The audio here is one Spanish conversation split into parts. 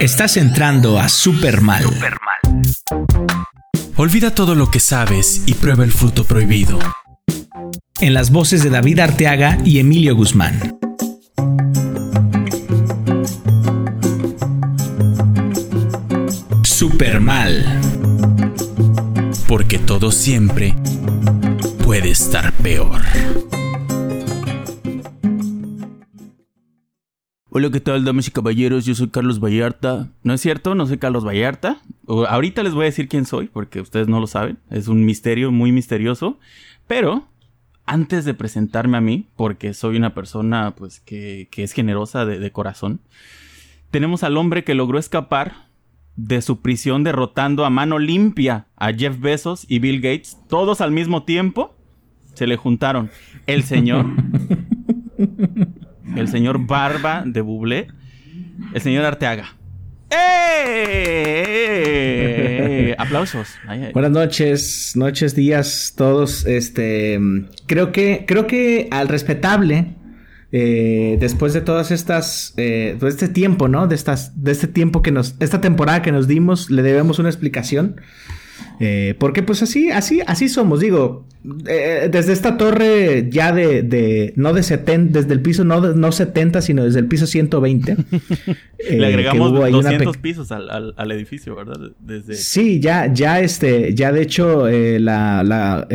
Estás entrando a Super Mal. Olvida todo lo que sabes y prueba el fruto prohibido. En las voces de David Arteaga y Emilio Guzmán. Super Mal. Porque todo siempre puede estar peor. Hola, ¿qué tal, damas y caballeros? Yo soy Carlos Vallarta. No es cierto, no soy Carlos Vallarta. ahorita les voy a decir quién soy, porque ustedes no lo saben. Es un misterio muy misterioso. Pero, antes de presentarme a mí, porque soy una persona pues que, es generosa de corazón, tenemos al hombre que logró escapar de su prisión derrotando a mano limpia a Jeff Bezos y Bill Gates, todos al mismo tiempo, se le juntaron el señor, el señor Barba de Bublé, el señor Arteaga. ¡Eh! Aplausos. Buenas noches, noches, días, todos. Este, creo que, creo que al respetable eh, después de todas estas, eh, de este tiempo, ¿no? De estas, de este tiempo que nos, esta temporada que nos dimos, le debemos una explicación. Eh, porque pues así, así, así somos, digo, eh, desde esta torre ya de, de no de 70, desde el piso no, no 70, sino desde el piso 120. Le agregamos 200 pisos al, al, edificio, ¿verdad? Desde... Sí, ya, ya este, ya de hecho la, la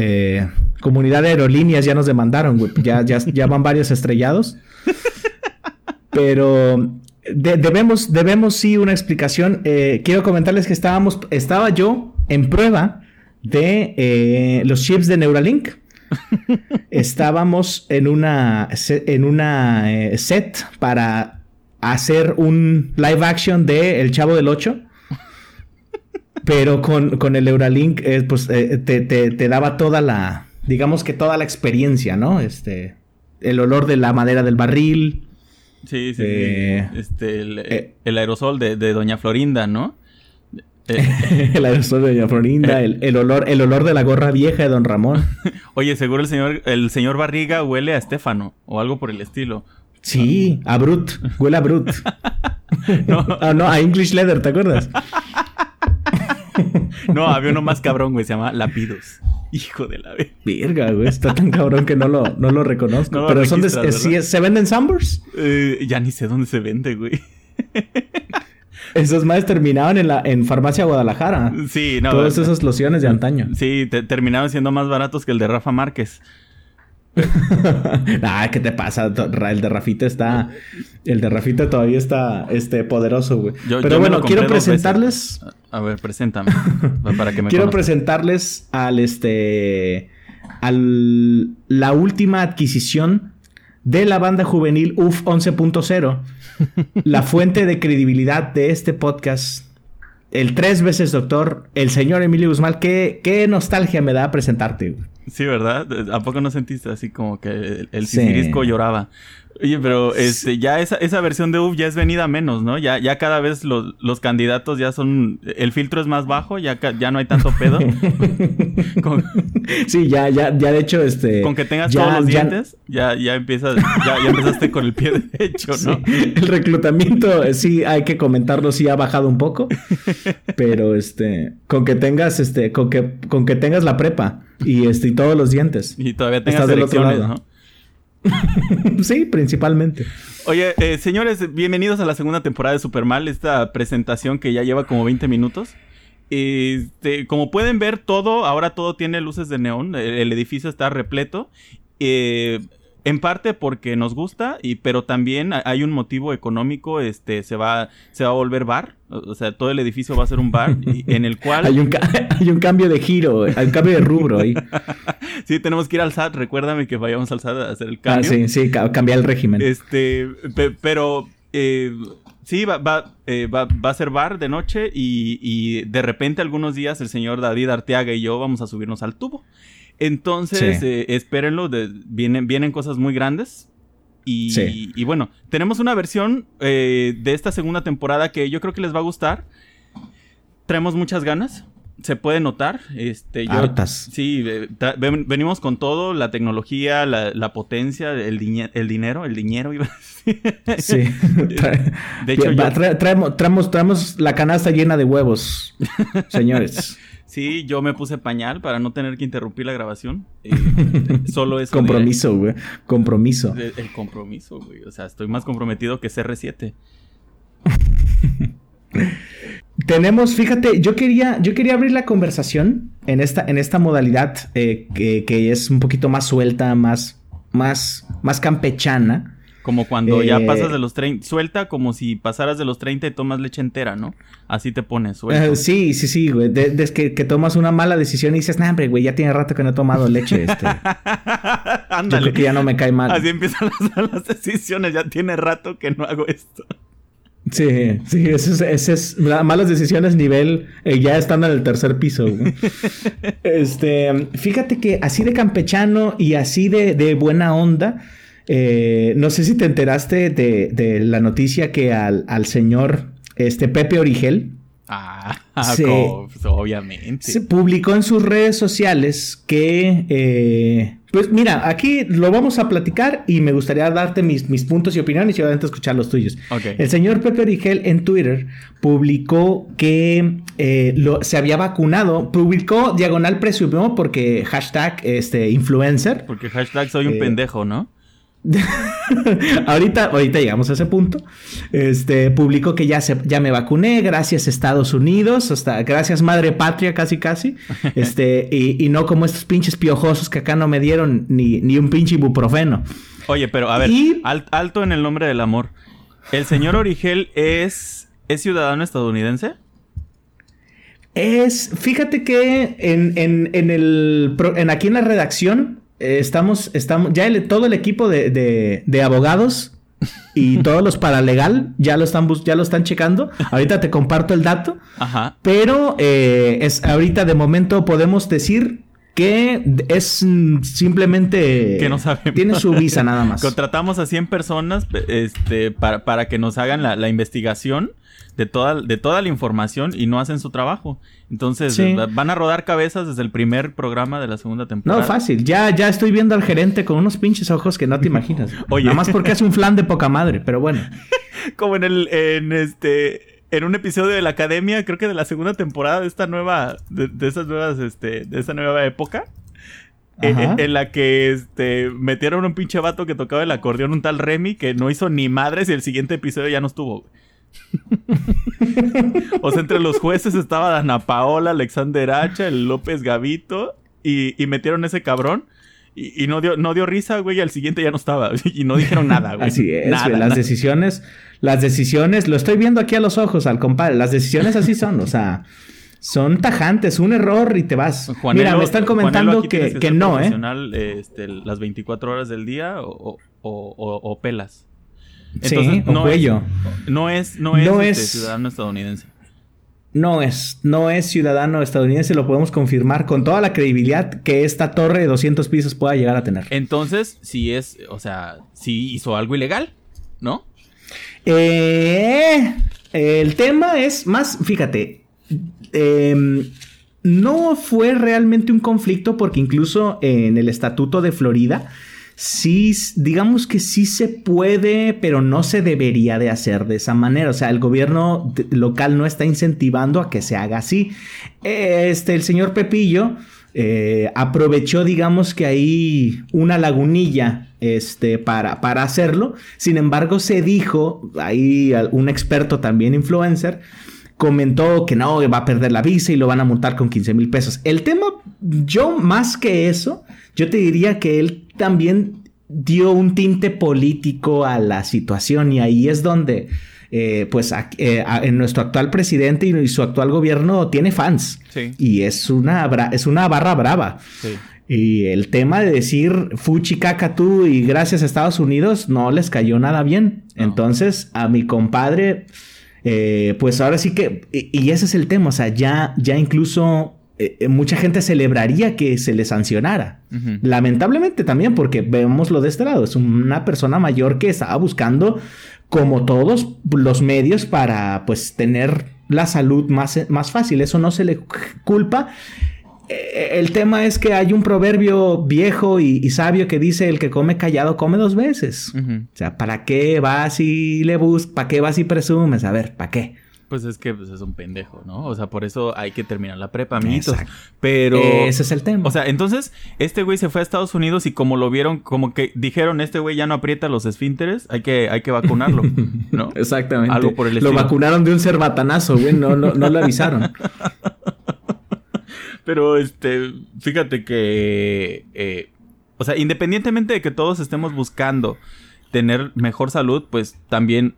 comunidad de aerolíneas ya nos demandaron, Ya, ya, ya van varios estrellados. Pero debemos, debemos sí una explicación. Eh, quiero comentarles que estábamos, estaba yo en prueba de eh, los chips de Neuralink. Estábamos en una, en una eh, set para hacer un live action de El Chavo del 8. Pero con, el Neuralink, pues te daba toda la, digamos que toda la experiencia, ¿no? Este, el olor de la madera del barril. Sí, sí, eh, Este, eh, el, aerosol de, Doña Florinda, ¿no? Eh, el aerosol de Doña Florinda, el, olor, el olor de la gorra vieja de Don Ramón. Oye, seguro el señor, el señor Barriga huele a Estefano o algo por el estilo. Sí, a Brut, huele a Brut. no. ah, no, a English Leather, ¿te acuerdas? no, había uno más cabrón, güey, se llama Lapidus. Hijo de la verga. güey. Está tan cabrón que no lo, no lo reconozco. Pero son de, ¿Se venden Sambors? Eh, ya ni sé dónde se vende, güey. Esos más terminaban en la en Farmacia Guadalajara. Sí, no. Todas esas lociones de antaño. Sí, terminaban siendo más baratos que el de Rafa Márquez. ah, ¿qué te pasa? El de Rafita está. El de Rafita todavía está este, poderoso, güey. Pero bueno, quiero presentarles. A ver, preséntame. para que me Quiero presentarles al este. al la última adquisición de la banda juvenil UF 11.0. la fuente de credibilidad de este podcast. El tres veces doctor, el señor Emilio Guzmán. Qué, qué nostalgia me da presentarte. Sí, ¿verdad? ¿A poco no sentiste así como que el, el lloraba? Oye, pero este, ya esa, esa versión de UF ya es venida menos, ¿no? Ya, ya cada vez los, los candidatos ya son. El filtro es más bajo, ya, ya no hay tanto pedo. Sí, ya, ya, ya de hecho, este. Con que tengas todos los dientes, ya, ya empiezas, ya, ya empezaste con el pie derecho, ¿no? El reclutamiento, eh, sí, hay que comentarlo, sí ha bajado un poco. pero este, con que tengas, este, con que, con que tengas la prepa y este, y todos los dientes. Y todavía tengas elecciones, ¿no? sí, principalmente. Oye, eh, señores, bienvenidos a la segunda temporada de Supermal, esta presentación que ya lleva como 20 minutos. Este, como pueden ver, todo, ahora todo tiene luces de neón, el, edificio está repleto. Eh, en parte porque nos gusta, y, pero también hay un motivo económico, este, se va, se va a volver bar, o sea, todo el edificio va a ser un bar, en el cual... hay, un hay un cambio de giro, hay un cambio de rubro ahí. sí, tenemos que ir al SAT, recuérdame que vayamos al SAT a hacer el cambio. Ah, sí, sí, cambiar el régimen. Este, pero... Eh, sí, va, va, eh, va, va, a ser bar de noche y, y de repente algunos días el señor David Arteaga y yo vamos a subirnos al tubo. Entonces, eh, espérenlo, vienen, vienen cosas muy grandes. Y, y bueno, tenemos una versión eh, de esta segunda temporada que yo creo que les va a gustar. Traemos muchas ganas. se puede notar. Este, yo, Hartas. Sí, eh, ven- venimos con todo, la tecnología, la, la potencia, el, diñe- el dinero, el dinero iba a decir. Sí. Trae- De hecho, yo- traemos, traemos, traemos la canasta llena de huevos, señores. Sí, yo me puse pañal para no tener que interrumpir la grabación. Eh, solo eso. Compromiso, güey. Compromiso. el compromiso, güey. O sea, estoy más comprometido que CR7. Tenemos, fíjate, yo quería, yo quería abrir la conversación en esta, en esta modalidad eh, que, que es un poquito más suelta, más, más, más campechana. Como cuando ya Eh, pasas de los 30. Suelta como si pasaras de los 30 y tomas leche entera, ¿no? Así te pones. Eh, sí, sí, sí, güey. De- Desde que, que tomas una mala decisión y dices, nah, hombre, güey, ya tiene rato que no he tomado leche. Este. Yo Ándale. creo que ya no me cae mal. Así empiezan las, las decisiones. Ya tiene rato que no hago esto. Sí, sí, ese es, ese es la- malas decisiones nivel eh, ya están en el tercer piso. güey. este, fíjate que así de campechano y así de, de buena onda, eh, no sé si te enteraste de, de la noticia que al, al señor este Pepe Origel Ah, pues, obviamente. se publicó en sus redes sociales que, eh, pues mira, aquí lo vamos a platicar y me gustaría darte mis, mis puntos y opiniones y obviamente escuchar los tuyos. Ok. El señor Pepe Origel en Twitter publicó que eh, lo- se había vacunado, publicó diagonal presumió porque hashtag este, influencer. Porque hashtag soy un Eh, pendejo, ¿no? ahorita, ahorita llegamos a ese punto. Este publicó que ya se, ya me vacuné, gracias Estados Unidos, hasta gracias Madre Patria, casi casi. Este, y, y no como estos pinches piojosos que acá no me dieron ni, ni un pinche ibuprofeno. Oye, pero a ver, Y- al- alto en el nombre del amor. ¿El señor Origel es, es ciudadano estadounidense? Es, fíjate que en, en, en el en aquí en la redacción estamos, estamos, ya el- todo el equipo de, de- de abogados y todos los paralegal ya lo están ya lo están checando. Ahorita te comparto el dato. Ajá. Pero eh, es ahorita de momento podemos decir que es simplemente Que no sabemos. tiene su visa nada más. Contratamos a 100 personas pe- este, para, para que nos hagan la, la investigación de toda, de toda la información y no hacen su trabajo. Entonces, Sí. van a rodar cabezas desde el primer programa de la segunda temporada. No, fácil. Ya, ya estoy viendo al gerente con unos pinches ojos que no te imaginas. Oye. Nada más porque es un flan de poca madre, pero bueno. Como en el, en este, en un episodio de la academia, creo que de la segunda temporada de esta nueva, de, de esas nuevas, este, de esta nueva época. En, Ajá. en la que este metieron un pinche vato que tocaba el acordeón, un tal Remy, que no hizo ni madres y el siguiente episodio ya no estuvo. o sea, entre los jueces estaba Dana Paola, Alexander Hacha, el López Gavito, y, y metieron ese cabrón. Y, y no dio, no dio risa, güey, y al siguiente ya no estaba. Y no dijeron nada, güey. Así es, Nada, güey, las nada. decisiones, las decisiones, lo estoy viendo aquí a los ojos al compadre, las decisiones así son, o sea, son tajantes, un error y te vas. Juanelo- Mira, me están comentando que, que ser no, ¿eh? este, las 24 horas del día o, o- o- o pelas. Sí, o no cuello. Es, no es, no es, No este, es- ciudadano estadounidense. No es, no es ciudadano estadounidense, lo podemos confirmar con toda la credibilidad que esta torre de 200 pisos pueda llegar a tener. Entonces, sí es, o sea, sí hizo algo ilegal, ¿no? Eh, el tema es más, fíjate, em, no fue realmente un conflicto porque incluso en el estatuto de Florida, sí, digamos que sí se puede, pero no se debería de hacer de esa manera. O sea, el gobierno local no está incentivando a que se haga así. Este, el señor Pepillo eh, aprovechó, digamos que ahí una lagunilla este, para, para hacerlo. Sin embargo, se dijo, ahí un experto también influencer, comentó que no, va a perder la visa y lo van a multar con 15 mil pesos. El tema, yo más que eso, yo te diría que él también dio un tinte político a la situación y ahí es donde, eh, pues, a- eh, a- en nuestro actual presidente y, y su actual gobierno tiene fans. Sí. Y es una, es una barra brava. Sí. Y el tema de decir fuchi caca tú y gracias a Estados Unidos no les cayó nada bien. No. Entonces, a mi compadre, eh, pues ahora sí que, y, y ese es el tema, o sea, ya, ya incluso eh, eh, mucha gente celebraría que se le sancionara. Lamentablemente también, porque vemoslo de este lado, es una persona mayor que estaba buscando, como todos los medios, para pues tener la salud más, más fácil. Eso no se le culpa. Eh, el tema es que hay un proverbio viejo y, sabio que dice el que come callado come dos veces. O sea, ¿para qué vas y le buscas? ¿Para qué vas y presumes? A ver, ¿para qué? Pues es que pues, es un pendejo, ¿no? O sea, por eso hay que terminar la prepa, amiguitos. Pero. Ese es el tema. O sea, entonces, este güey se fue a Estados Unidos y como lo vieron, como que dijeron, este güey ya no aprieta los esfínteres, hay que, hay que vacunarlo, ¿no? Exactamente. Algo por el estilo. Lo vacunaron de un cerbatanazo, güey, no, no, no lo avisaron. Pero, este, fíjate que. Eh, o sea, independientemente de que todos estemos buscando tener mejor salud, pues también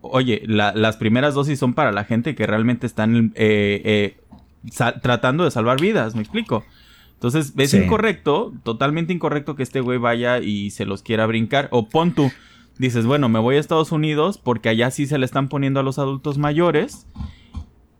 oye, las primeras dosis son para la gente que realmente están eh, eh, tratando de salvar vidas, me explico. Entonces, es incorrecto, totalmente incorrecto que este güey vaya y se los quiera brincar. O pon tú, dices, bueno, me voy a Estados Unidos porque allá sí se le están poniendo a los adultos mayores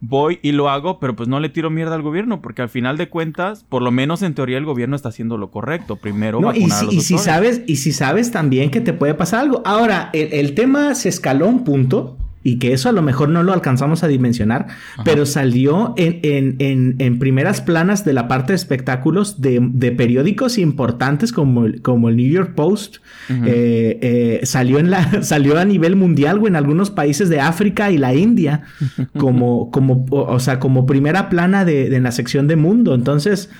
voy y lo hago, pero pues no le tiro mierda al gobierno, porque al final de cuentas, por lo menos en teoría el gobierno está haciendo lo correcto. Primero, no, y, si, y si sabes, y si sabes también que te puede pasar algo. Ahora, el, el tema se escaló un punto y que eso a lo mejor no lo alcanzamos a dimensionar, pero salió en, en, en, primeras planas de la parte de espectáculos de, de periódicos importantes como el, como el New York Post. Eh, eh, salió, en la, salió a nivel mundial o en algunos países de África y la India como, como, o, sea, como primera plana de, de, la sección de mundo. Entonces...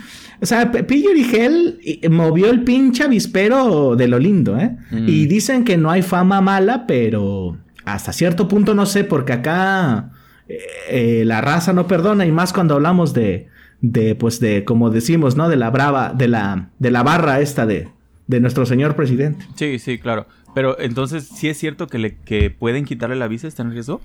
O sea, Pillo Origel movió el pinche avispero de lo lindo, ¿eh? Y dicen que no hay fama mala, pero hasta cierto punto no sé, porque acá eh, eh, la raza no perdona y más cuando hablamos de, de, pues de, como decimos, ¿no? De la brava, de la, de la barra esta de, de nuestro señor presidente. Sí, sí, claro. Pero entonces, ¿sí es cierto que, le, que pueden quitarle la visa? ¿Está en riesgo?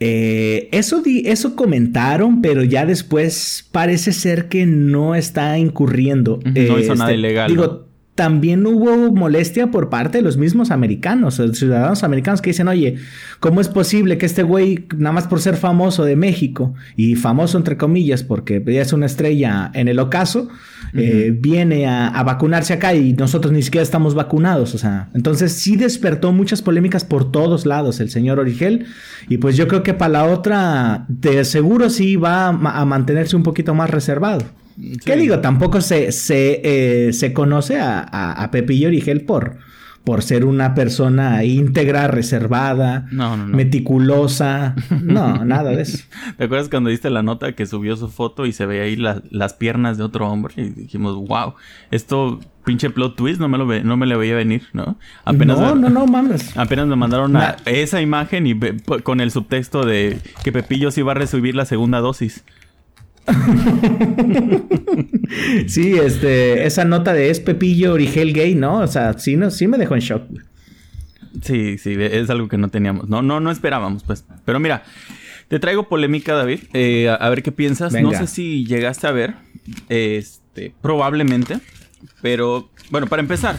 Eh, eso, di, eso comentaron, pero ya después parece ser que no está incurriendo. No hizo nada este, ilegal. Digo, también hubo molestia por parte de los mismos americanos, los ciudadanos americanos que dicen, oye, ¿cómo es posible que este güey, nada más por ser famoso de México, y famoso entre comillas, porque ya es una estrella en el ocaso, eh, viene a, vacunarse acá y nosotros ni siquiera estamos vacunados? O sea, entonces sí despertó muchas polémicas por todos lados el señor Origel, y pues yo creo que para la otra, de seguro sí va a mantenerse un poquito más reservado. ¿Qué digo? Tampoco se, se, eh, se conoce a, a, Pepillo Origel por, por ser una persona íntegra, reservada, meticulosa. No, nada de eso. ¿Te acuerdas cuando diste la nota que subió su foto y se ve ahí las piernas de otro hombre? Y dijimos, wow, esto pinche plot twist, no me lo ve, no me lo veía venir, ¿no? Apenas no, no, no mames. Apenas me mandaron esa imagen y con el subtexto de que Pepillo sí va a recibir la segunda dosis. sí, este, esa nota de es Pepillo Origel gay, ¿no? O sea, sí, no, sí me dejó en shock. Sí, sí, es algo que no teníamos. No, no, no esperábamos, pues. Pero mira, te traigo polémica, David. Eh, a, ver qué piensas. No sé si llegaste a ver. Este, probablemente. Pero, bueno, para empezar,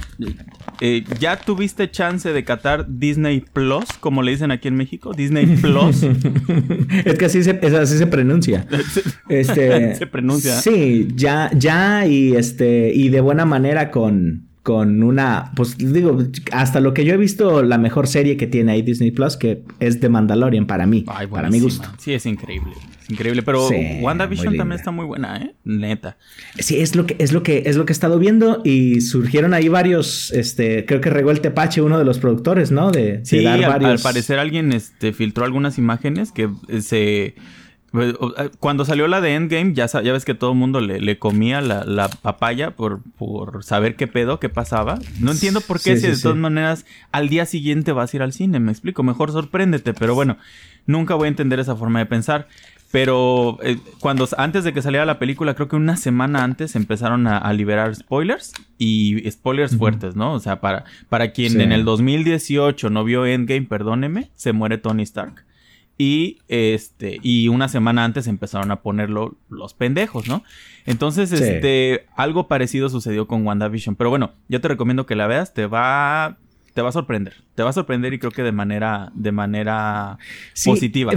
eh, ¿ya tuviste chance de catar Disney Plus, como le dicen aquí en México? Disney Plus. es que así se, así se pronuncia. este, se pronuncia. Sí, ya, ya, y este, y de buena manera con con una, pues digo, hasta lo que yo he visto, la mejor serie que tiene ahí Disney Plus, que es The Mandalorian para mí, para mi gusto. Sí, es increíble, es increíble, pero WandaVision también está muy buena, ¿eh? Neta. Sí, es lo que es lo que es lo que he estado viendo y surgieron ahí varios, este, creo que regó el tepache uno de los productores, ¿no? De, sí, dar varios. al parecer alguien, este, filtró algunas imágenes que eh, se cuando salió la de Endgame, ya, ya ves que todo el mundo le, comía la, papaya por, por saber qué pedo, qué pasaba. No entiendo por qué si de todas maneras al día siguiente vas a ir al cine, me explico. Mejor sorpréndete, pero bueno, nunca voy a entender esa forma de pensar. Pero eh, cuando antes de que saliera la película, creo que una semana antes empezaron a, liberar spoilers y spoilers fuertes, ¿no? O sea, para, para quien en el 2018 no vio Endgame, perdóneme, se muere Tony Stark. Y este, y una semana antes empezaron a ponerlo los pendejos, ¿no? Entonces, este, algo parecido sucedió con WandaVision. Pero bueno, yo te recomiendo que la veas, te va, te va a sorprender. Te va a sorprender y creo que de manera, de manera positiva.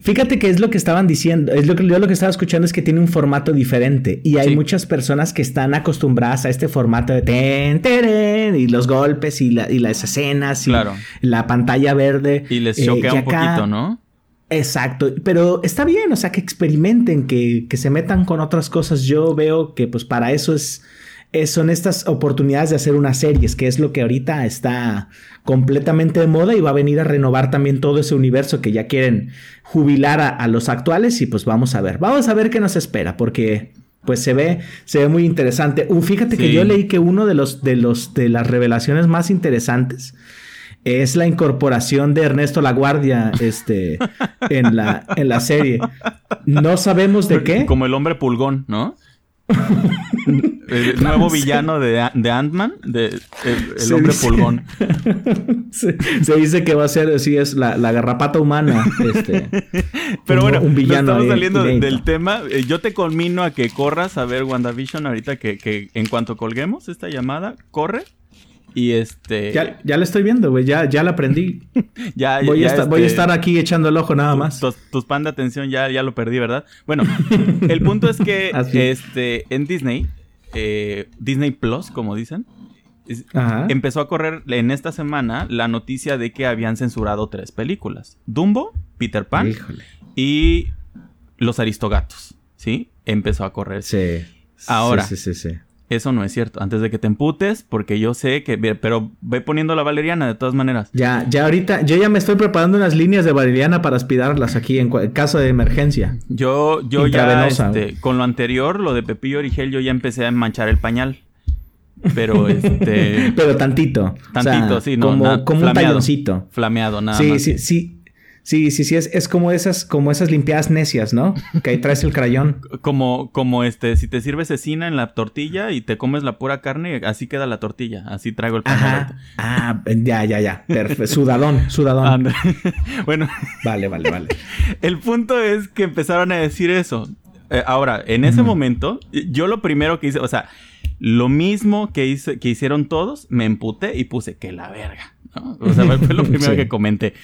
Fíjate que es lo que estaban diciendo, es lo que yo lo que estaba escuchando es que tiene un formato diferente y hay muchas personas que están acostumbradas a este formato de ten, y los golpes y, las escenas y la pantalla verde. Y les choquea eh, un poquito, ¿no? Exacto, pero está bien, o sea, que experimenten, que, que se metan con otras cosas. Yo veo que pues para eso es, son estas oportunidades de hacer unas series, que es lo que ahorita está completamente de moda y va a venir a renovar también todo ese universo que ya quieren jubilar a, los actuales y pues vamos a ver, vamos a ver qué nos espera, porque pues se ve, se ve muy interesante. Uh, fíjate que yo leí que uno de los, de los, de las revelaciones más interesantes es la incorporación de Ernesto Laguardia este, en, la, en la serie. No sabemos de qué. Como el hombre pulgón, ¿no? el nuevo villano de, de Ant-Man, de, el, hombre pulgón. Se, dice que va a ser, sí, es la, garrapata humana. Este, Pero bueno, un villano estamos saliendo del tema. Eh, yo te conmino a que corras a ver WandaVision ahorita que, que en cuanto colguemos esta llamada, corre y este. Ya, ya la estoy viendo, güey. Ya, ya la aprendí. ya, voy, a voy a este, estar aquí echando el ojo nada más. Tus, pan de atención ya, ya lo perdí, ¿verdad? Bueno, el punto es que este, en Disney, eh, Disney Plus, como dicen, empezó a correr en esta semana la noticia de que habían censurado tres películas: Dumbo, Peter Pan y Los Aristogatos. ¿Sí? Empezó a correr. Sí. Ahora. Sí, sí, sí. Eso no es cierto. Antes de que te emputes, porque yo sé que. Pero ve poniendo la valeriana de todas maneras. Ya, ya ahorita. Yo ya me estoy preparando unas líneas de valeriana para aspirarlas aquí en caso de emergencia. Yo, yo ya. Este, con lo anterior, lo de Pepillo Origel, yo ya empecé a manchar el pañal. Pero este. pero tantito. Tantito, sí, no. Como, como un talloncito. Flameado, nada más. Sí, sí, sí. Sí, sí, es, es como esas, como esas limpiadas necias, ¿no? Que ahí traes el crayón. Como, como este, si te sirves cecina en la tortilla y te comes la pura carne, así queda la tortilla, así traigo el pan. Ah, ya, ya, ya. Perfecto. Sudadón, sudadón. bueno. Vale, vale, vale. El punto es que empezaron a decir eso. Eh, ahora, en ese momento, yo lo primero que hice, o sea, lo mismo que, hice, que hicieron todos, me emputé y puse que la verga. O sea, fue lo primero que comenté.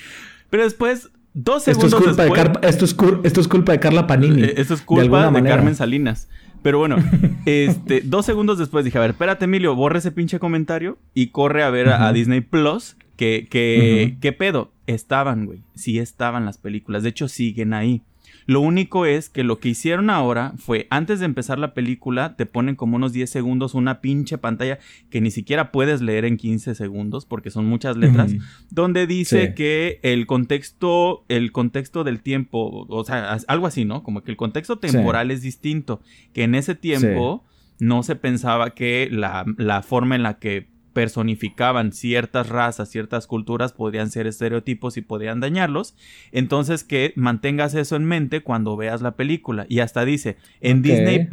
Pero después, dos segundos esto es culpa después... De esto, es esto, es culpa de Carla Panini. Eh, esto es culpa de, Carmen Salinas. Pero bueno, este, dos segundos después dije, a ver, espérate, Emilio, borre ese pinche comentario y corre a ver a, Disney Plus. Que, que, ¿Qué pedo? Estaban, güey. Sí estaban las películas. De hecho, siguen ahí. Lo único es que lo que hicieron ahora fue, antes de empezar la película, te ponen como unos 10 segundos una pinche pantalla que ni siquiera puedes leer en 15 segundos porque son muchas letras, donde dice que el contexto, el contexto del tiempo, o sea, algo así, ¿no? Como que el contexto temporal es distinto, que en ese tiempo no se pensaba que la, la forma en la que personificaban ciertas razas, ciertas culturas, podrían ser estereotipos y podrían dañarlos. Entonces que mantengas eso en mente cuando veas la película. Y hasta dice, en Disney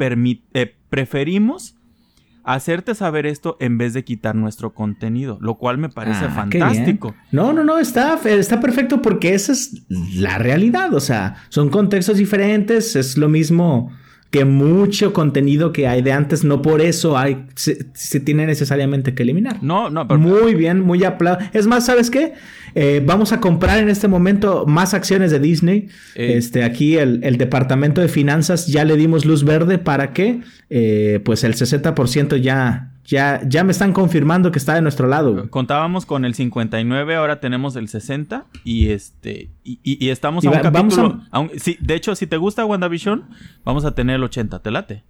eh, preferimos hacerte saber esto en vez de quitar nuestro contenido, lo cual me parece ah, fantástico. No, no, no, está, está perfecto porque esa es la realidad, o sea, son contextos diferentes, es lo mismo que mucho contenido que hay de antes, no por eso hay, se, tiene necesariamente que eliminar. No, no, pero... Muy bien, muy aplauso. Es más, ¿sabes qué? Eh, vamos a comprar en este momento más acciones de Disney. Eh. Este, aquí el, departamento de finanzas ya le dimos luz verde para que, eh, pues el 60% ya, ya, ya me están confirmando que está de nuestro lado. Contábamos con el 59, ahora tenemos el 60 y este y, y, estamos a un capítulo. sí, de hecho, si te gusta WandaVision, vamos a tener el 80. ¿Te late?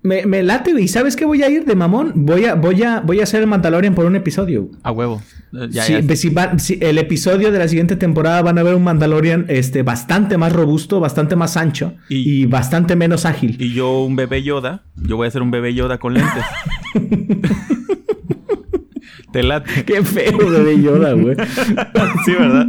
Me, me, late, ¿y sabes qué voy a ir de mamón? Voy a, voy a, voy a hacer el Mandalorian por un episodio. A huevo. Eh, si, el episodio de la siguiente temporada van a ver un Mandalorian este, bastante más robusto, bastante más ancho y, bastante menos ágil. Y yo un bebé Yoda. Yo voy a ser un bebé Yoda con lentes. Te late. Qué feo bebé Yoda, güey. sí, ¿verdad?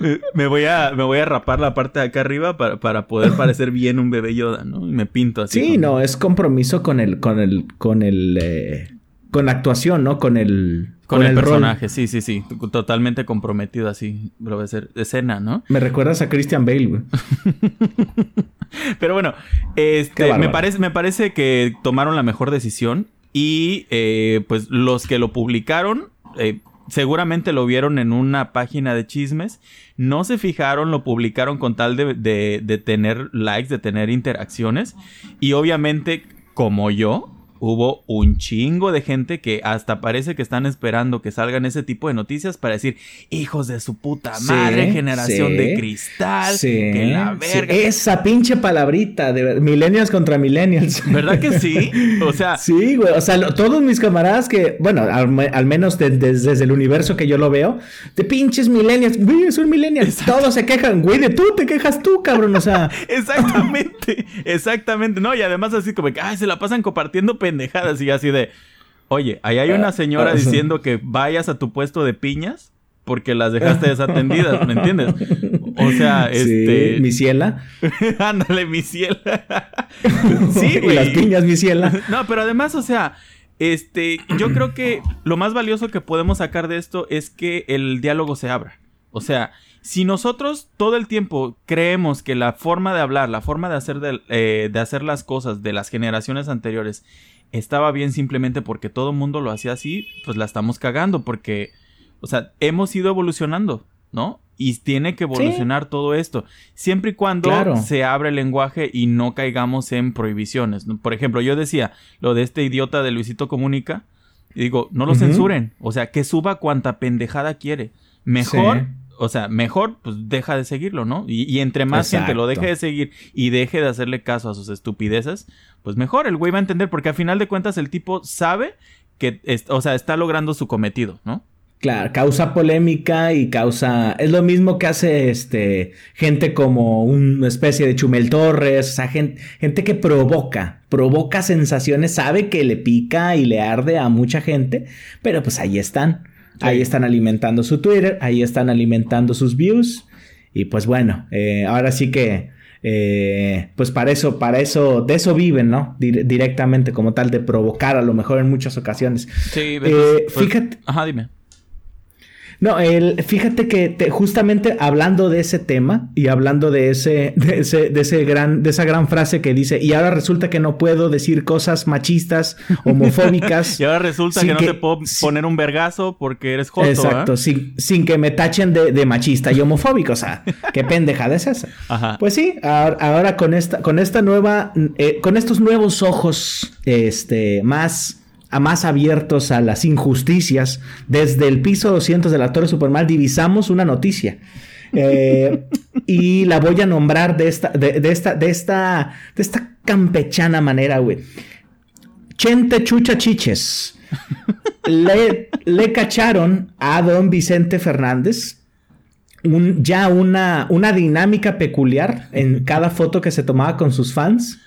me voy a me voy a rapar la parte de acá arriba para, poder parecer bien un bebé Yoda, ¿no? Y me pinto así. Sí, no, es compromiso con el con el con el eh, con la actuación, ¿no? Con el con, el, personaje, sí, sí, sí, totalmente comprometido así, lo voy a hacer escena, ¿no? Me recuerdas a Christian Bale, güey. Pero bueno, este me parece me parece que tomaron la mejor decisión y eh, pues los que lo publicaron eh, seguramente lo vieron en una página de chismes, no se fijaron, lo publicaron con tal de, de, tener likes, de tener interacciones. Y obviamente como yo, hubo un chingo de gente que hasta parece que están esperando que salgan ese tipo de noticias para decir, hijos de su puta madre, generación de cristal, que la verga. Esa pinche palabrita de millennials contra millennials. ¿Verdad que sí? O sea, sí, güey, o sea, todos mis camaradas que, bueno, al, menos desde el universo que yo lo veo, de pinches millennials, güey, son millennials, todos se quejan, güey, de tú te quejas tú, cabrón, o sea. exactamente, exactamente, no, y además así como que, ay, se la pasan compartiendo pendejadas y así de, oye, ahí hay una señora ah, diciendo que vayas a tu puesto de piñas porque las dejaste desatendidas, ¿me entiendes? O sea, este... mi ciela. Ándale, mi ciela. sí, güey. Y las piñas, mi ciela. no, pero además, o sea, este, yo creo que lo más valioso que podemos sacar de esto es que el diálogo se abra. O sea, si nosotros todo el tiempo creemos que la forma de hablar, la forma de hacer, eh, de hacer las cosas de las generaciones anteriores estaba bien simplemente porque todo el mundo lo hacía así, pues la estamos cagando porque, o sea, hemos ido evolucionando, ¿no? Y tiene que evolucionar todo esto, siempre y cuando se abre el lenguaje y no caigamos en prohibiciones. Por ejemplo, yo decía lo de este idiota de Luisito Comunica, y digo, no lo censuren, o sea, que suba cuanta pendejada quiere. Mejor o sea, mejor pues deja de seguirlo, ¿no? Y, entre más gente lo deje de seguir y deje de hacerle caso a sus estupideces, pues mejor el güey va a entender porque a final de cuentas el tipo sabe que, o sea, está logrando su cometido, ¿no? Claro, causa polémica y causa. Es lo mismo que hace este gente como una especie de Chumel Torres, o sea, gente, gente que provoca, provoca sensaciones, sabe que le pica y le arde a mucha gente, pero pues ahí están. Ahí están alimentando su Twitter, ahí están alimentando sus views. Y pues bueno, eh, ahora sí que, eh, pues para eso, para eso, de eso viven, ¿no? directamente como tal, de provocar a lo mejor en muchas ocasiones. Sí, eh, pues, fíjate. Ajá, dime. No, el, fíjate que justamente hablando de ese tema y hablando de ese, de ese, de ese gran, de esa gran frase que dice, y ahora resulta que no puedo decir cosas machistas, homofóbicas. y ahora resulta que no te puedo poner un vergazo porque eres joto. Exacto, sin, sin, que me tachen de, machista y homofóbico. O sea, qué pendejada es esa. Ajá. Pues sí, ahora, con esta, con esta nueva, eh, con estos nuevos ojos, este, más a más abiertos a las injusticias, desde el piso 200 de la Torre Supermal divisamos una noticia. Eh, y la voy a nombrar de esta, de, esta, de esta, de esta campechana manera, güey. Chente Chucha Chiches. Le, le, cacharon a don Vicente Fernández un, ya una, una dinámica peculiar en cada foto que se tomaba con sus fans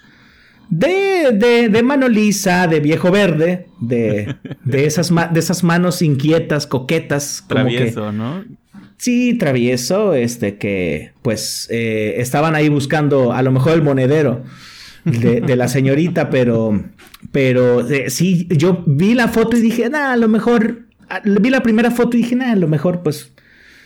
de, de, de mano lisa, de viejo verde, de, de, esas, de esas manos inquietas, coquetas. Travieso, ¿no? Sí, travieso, este que pues eh, estaban ahí buscando a lo mejor el monedero de, la señorita, pero, pero eh, sí, yo vi la foto y dije, nada, a lo mejor, vi la primera foto y dije, nada, a lo mejor pues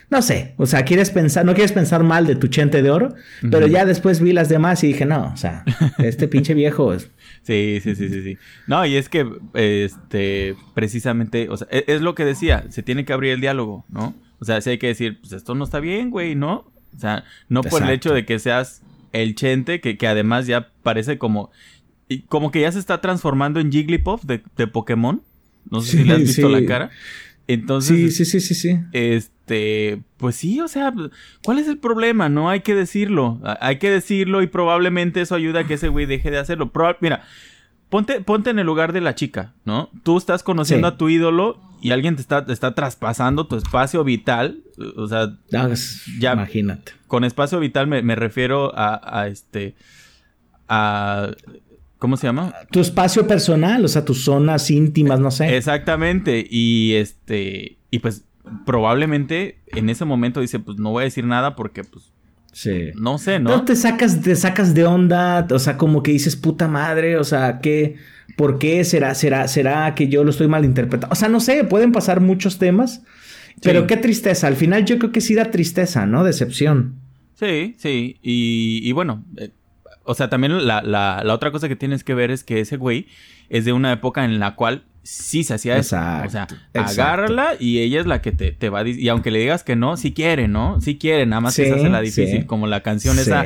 no sé, o sea, quieres pensar, no quieres pensar mal de tu chente de oro, pero ya después vi las demás y dije, no, o sea, este pinche viejo es... Sí, sí, sí, sí, sí. No, y es que, este, precisamente, o sea, e-, es, lo que decía, se tiene que abrir el diálogo, ¿no? O sea, si hay que decir, pues esto no está bien, güey, ¿no? O sea, no por el hecho de que seas el chente, que, que además ya parece como, como que ya se está transformando en Jigglypuff de, de Pokémon. No sé si le has visto la cara. Entonces. Sí, sí, sí, sí, sí. Este. Pues sí, o sea, ¿cuál es el problema? No hay que decirlo. Hay que decirlo y probablemente eso ayuda a que ese güey deje de hacerlo. mira, ponte, ponte en el lugar de la chica, ¿no? Tú estás conociendo a tu ídolo y alguien te está, está traspasando tu espacio vital. O sea, ah, ya. Imagínate. Con espacio vital me, refiero a, a este. A ¿Cómo se llama? Tu espacio personal, o sea, tus zonas íntimas, no sé. Exactamente. Y este. Y pues probablemente en ese momento dice, pues no voy a decir nada porque, pues. Sí. No sé, ¿no? No te sacas, te sacas de onda. O sea, como que dices puta madre. O sea, ¿qué? ¿Por qué será? ¿Será? ¿Será que yo lo estoy malinterpretando? O sea, no sé, pueden pasar muchos temas. Pero qué tristeza. Al final yo creo que sí da tristeza, ¿no? Decepción. Sí, sí. Y, y bueno, eh, o sea, también la, la, la, otra cosa que tienes que ver es que ese güey es de una época en la cual sí se hacía eso. O sea, agárrala y ella es la que te, te va a Y aunque le digas que no, sí quiere, ¿no? Sí quiere, nada más que se hace la difícil. Como la canción esa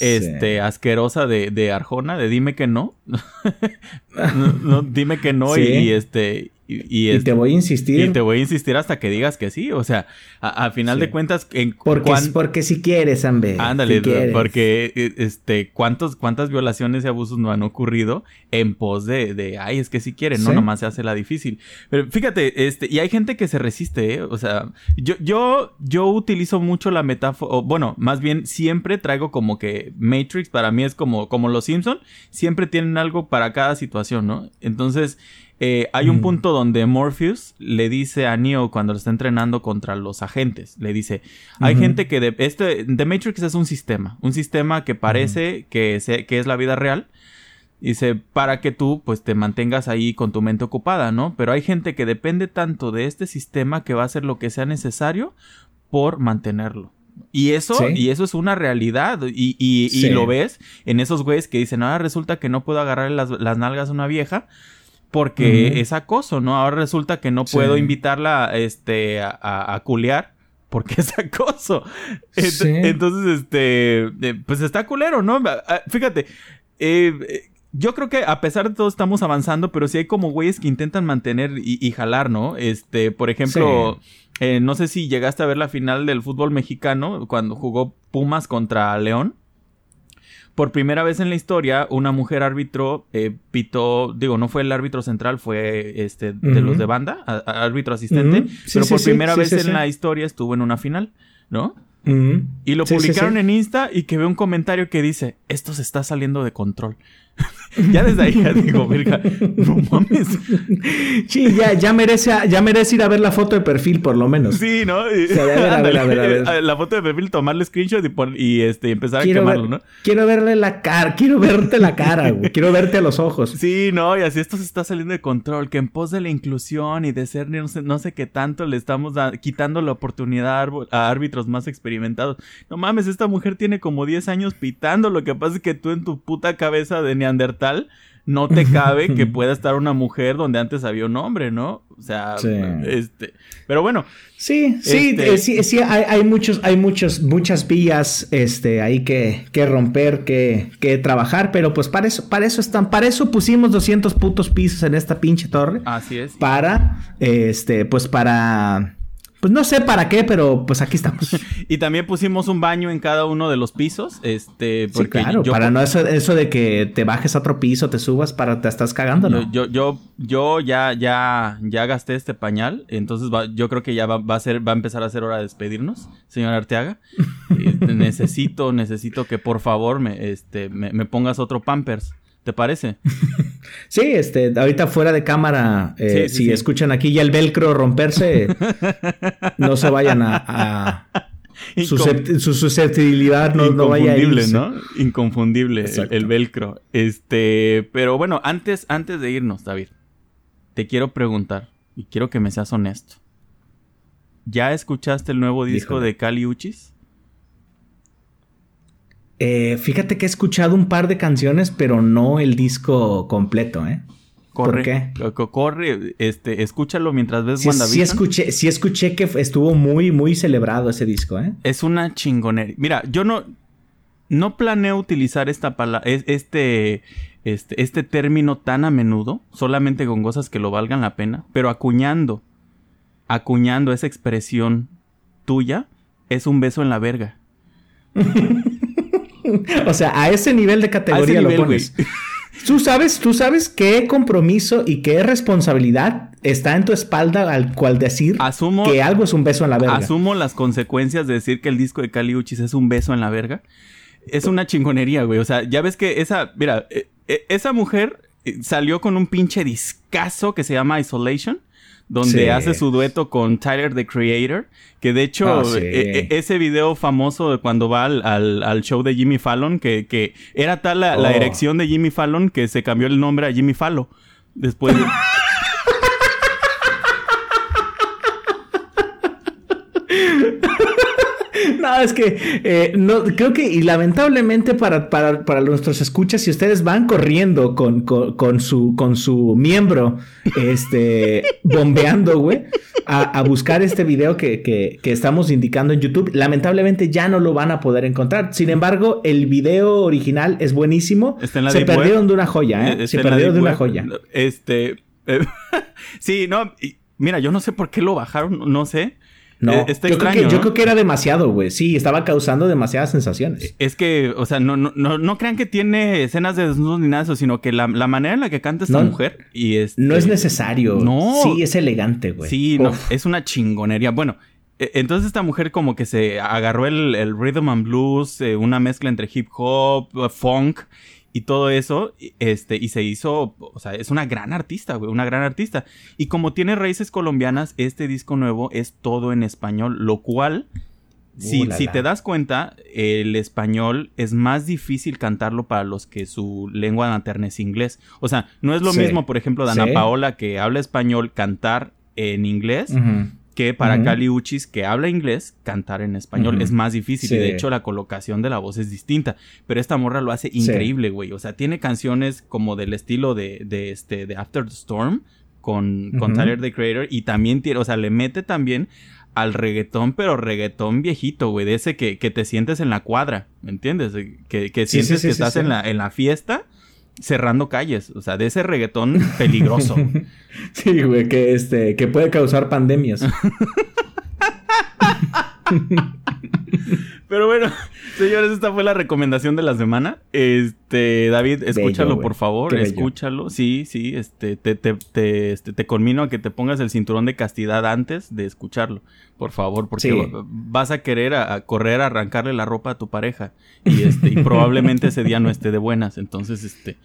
este, asquerosa de, de Arjona, de dime que no. no, dime que no y, este... Y, te voy a insistir. Y te voy a insistir hasta que digas que sí. O sea, a, final de cuentas... En porque, porque si quieres, Ambe. Ándale, porque e, este, ¿cuántos, cuántas violaciones y abusos no han ocurrido en pos de, de ay, es que si quieren, no nomás se hace la difícil. Pero fíjate, este, y hay gente que se resiste, ¿eh? O sea, yo, yo, yo utilizo mucho la metáfora, bueno, más bien siempre traigo como que Matrix para mí es como, como los Simpson, siempre tienen algo para cada situación, ¿no? Entonces, eh, hay un mm. punto donde Morpheus le dice a Neo cuando lo está entrenando contra los agentes, le dice, hay gente que de, este, The Matrix es un sistema, un sistema que parece que, que es la vida real, Dice, para que tú pues te mantengas ahí con tu mente ocupada, ¿no? Pero hay gente que depende tanto de este sistema que va a hacer lo que sea necesario por mantenerlo. Y eso, y eso es una realidad. Y, y, lo ves en esos güeyes que dicen, ahora resulta que no puedo agarrar las, las nalgas a una vieja porque es acoso, ¿no? Ahora resulta que no puedo invitarla este, a, a, culear porque es acoso. Entonces, este, eh, pues está culero, ¿no? Ah, fíjate, eh, yo creo que a pesar de todo estamos avanzando, pero sí hay como güeyes que intentan mantener y, jalar, ¿no? Este, por ejemplo, eh, no sé si llegaste a ver la final del fútbol mexicano cuando jugó Pumas contra León por primera vez en la historia, una mujer árbitro eh, pitó, digo, no fue el árbitro central, fue este de los de banda, árbitro asistente, pero por primera vez en la historia estuvo en una final, ¿no? Y lo publicaron en Insta y que ve un comentario que dice, esto se está saliendo de control. ya desde ahí ya digo, verga, no mames. Sí, ya, ya, merece, ya merece ir a ver la foto de perfil, por lo menos. Sí, ¿no? a ver, a ver, a ver, La foto de perfil, tomarle screenshot y, y este, empezar a quemarlo, ¿no? Quiero verle la cara, quiero verte la cara, güey. Quiero verte a los ojos. Sí, no, y así esto se está saliendo de control. Que en pos de la inclusión y de ser no sé, no sé qué tanto le estamos quitando la oportunidad a árbitros más experimentados. No mames, esta mujer tiene como 10 años pitando. Lo que pasa es que tú en tu puta cabeza de neandertal no te cabe que pueda estar una mujer donde antes había un hombre, ¿no? O sea, este, pero bueno. Sí, sí, este eh, sí, sí, hay, muchos, hay muchos, muchas vías, este, ahí que, que romper, que, que trabajar, pero pues para eso, para eso están, para eso pusimos 200 putos pisos en esta pinche torre. Así es. Para, este, pues para pues no sé para qué, pero pues aquí estamos. y también pusimos un baño en cada uno de los pisos, este, porque sí, claro, para no eso, eso, de que te bajes a otro piso, te subas para te estás cagando, ¿no? Yo, yo, yo ya, ya, ya gasté este pañal, entonces yo creo que ya va, a ser, va a empezar a ser hora de despedirnos, señor Arteaga. necesito, necesito que por favor me, este, me, me pongas otro Pampers. ¿Te parece? sí, este, ahorita fuera de cámara, eh, si escuchan aquí ya el velcro romperse, no se vayan a... su susceptibilidad no, no vaya a irse. ¿no? Inconfundible el, velcro. Este, pero bueno, antes, antes de irnos, David, te quiero preguntar y quiero que me seas honesto. ¿Ya escuchaste el nuevo disco de Cali Uchis? Eh, fíjate que he escuchado un par de canciones, pero no el disco completo, ¿eh? Corre, ¿Por qué? Corre, este, escúchalo mientras ves sí, WandaVision. Sí escuché, sí escuché que estuvo muy, muy celebrado ese disco, ¿eh? Es una chingonería. Mira, yo no, no planeo utilizar esta palabra, este, este, este término tan a menudo, solamente con cosas que lo valgan la pena, pero acuñando, acuñando esa expresión tuya, es un beso en la verga. o sea, a ese nivel de categoría lo pones. Tú sabes, tú sabes qué compromiso y qué responsabilidad está en tu espalda al cual decir que algo es un beso en la verga. Asumo las consecuencias de decir que el disco de Cali Uchis es un beso en la verga. Es una chingonería, güey. O sea, ya ves que esa, mira, eh, eh, esa mujer eh, salió con un pinche discazo que se llama Isolation donde hace su dueto con Tyler the Creator, que de hecho ah, e, e, ese video famoso de cuando va al, show de Jimmy Fallon, que, que era tal la, oh. erección de Jimmy Fallon que se cambió el nombre a Jimmy Fallo. Después de... no, es que eh, no, creo que, y lamentablemente para, para, para nuestros escuchas, si ustedes van corriendo con, con, su, con su miembro, este, bombeando, güey, a, buscar este video que, que, que, estamos indicando en YouTube, lamentablemente ya no lo van a poder encontrar. Sin embargo, el video original es buenísimo. Se perdieron de una joya, ¿eh? Se perdieron de una joya. Este, eh, sí, no, mira, yo no sé por qué lo bajaron, no sé. No, eh, está yo, creo que, yo creo que era demasiado, güey. Sí, estaba causando demasiadas sensaciones. Es que, o sea, no, no, no, crean que tiene escenas de desnudos ni nada de eso, sino que la, manera en la que canta esta mujer y es... No es necesario. No. Sí, es elegante, güey. Sí, no, es una chingonería. Bueno, e, entonces esta mujer como que se agarró el, el rhythm and blues, eh, una mezcla entre hip hop, funk y todo eso, este, y se hizo, o sea, es una gran artista, güey, una gran artista. Y como tiene raíces colombianas, este disco nuevo es todo en español, lo cual, si, uh, si te das cuenta, el español es más difícil cantarlo para los que su lengua materna es inglés. O sea, no es lo mismo, por ejemplo, de Ana Paola que habla español cantar en inglés que para Cali Uchis, que habla inglés, cantar en español es más difícil. Y de hecho, la colocación de la voz es distinta. Pero esta morra lo hace increíble, güey. O sea, tiene canciones como del estilo de, de, este, de After the Storm con, con Tyler the Creator. Y también tiene, o sea, le mete también al reggaetón, pero reggaetón viejito, güey. De ese que, que te sientes en la cuadra, ¿me entiendes? Que, que sientes que estás en, la, en la fiesta cerrando calles, o sea, de ese reggaetón peligroso. sí, güey, que este, que puede causar pandemias. Pero bueno, señores, esta fue la recomendación de la semana. Este, David, escúchalo, por favor, escúchalo. Sí, sí, este te, te, te, este, te conmino a que te pongas el cinturón de castidad antes de escucharlo, por favor, porque vas a querer a, correr a arrancarle la ropa a tu pareja y este y probablemente ese día no esté de buenas. Entonces, este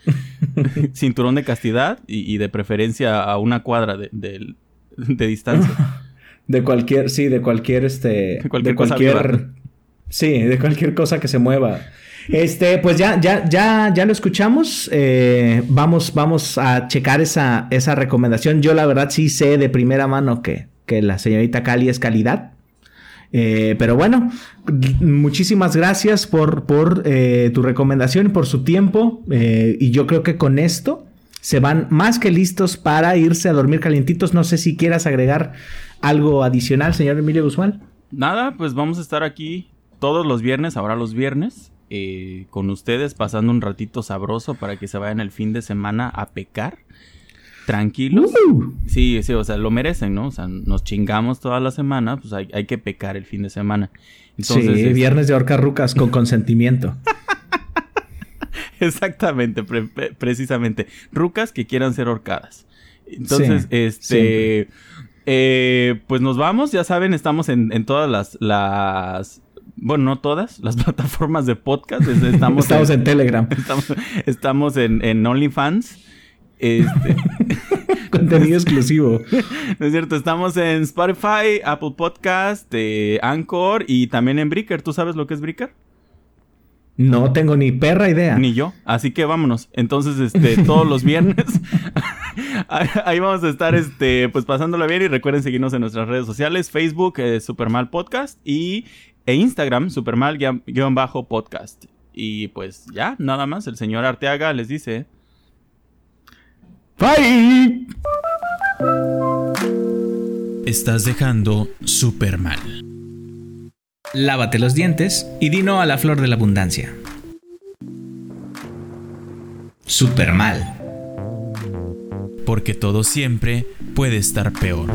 cinturón de castidad y, de preferencia a una cuadra de, de distancia. De cualquier, sí, de cualquier, este, de cualquier, sí, de cualquier cosa que se mueva. Este, pues ya, ya, ya, ya lo escuchamos. Eh, vamos, vamos a checar esa, esa recomendación. Yo la verdad sí sé de primera mano que, que la señorita Cali es calidad. Eh, pero bueno, muchísimas gracias por, por eh, tu recomendación, por su tiempo. y yo creo que con esto se van más que listos para irse a dormir calientitos. No sé si quieras agregar algo adicional, señor Emilio Guzmán. Nada, pues vamos a estar aquí todos los viernes, ahora los viernes, eh, con ustedes pasando un ratito sabroso para que se vayan el fin de semana a pecar. Tranquilos. Uh. Sí, sí, o sea, lo merecen, ¿no? O sea, nos chingamos toda la semana, pues hay, que pecar el fin de semana. Entonces, sí, viernes de horca rucas con consentimiento. Exactamente, precisamente. Rucas que quieran ser horcadas. Entonces, este... Eh, pues nos vamos, ya saben, estamos en, todas las, las, bueno, no todas, las plataformas de podcast. Estamos, en, Telegram. Estamos, en, en OnlyFans. Este... Contenido exclusivo. No es cierto, estamos en Spotify, Apple Podcast, eh, Anchor y también en Breaker. ¿Tú sabes lo que es Breaker? No tengo ni perra idea. Ni yo. Así que vámonos. Entonces, este, todos los viernes. ahí vamos a estar, este, pues pasándola bien. Y recuerden seguirnos en nuestras redes sociales: Facebook, eh, Supermal Podcast y e Instagram, Supermal-podcast. Y pues ya, nada más. El señor Arteaga les dice. Bye. Estás dejando super mal lávate los dientes y dino a la flor de la abundancia. Super mal. Porque todo siempre puede estar peor.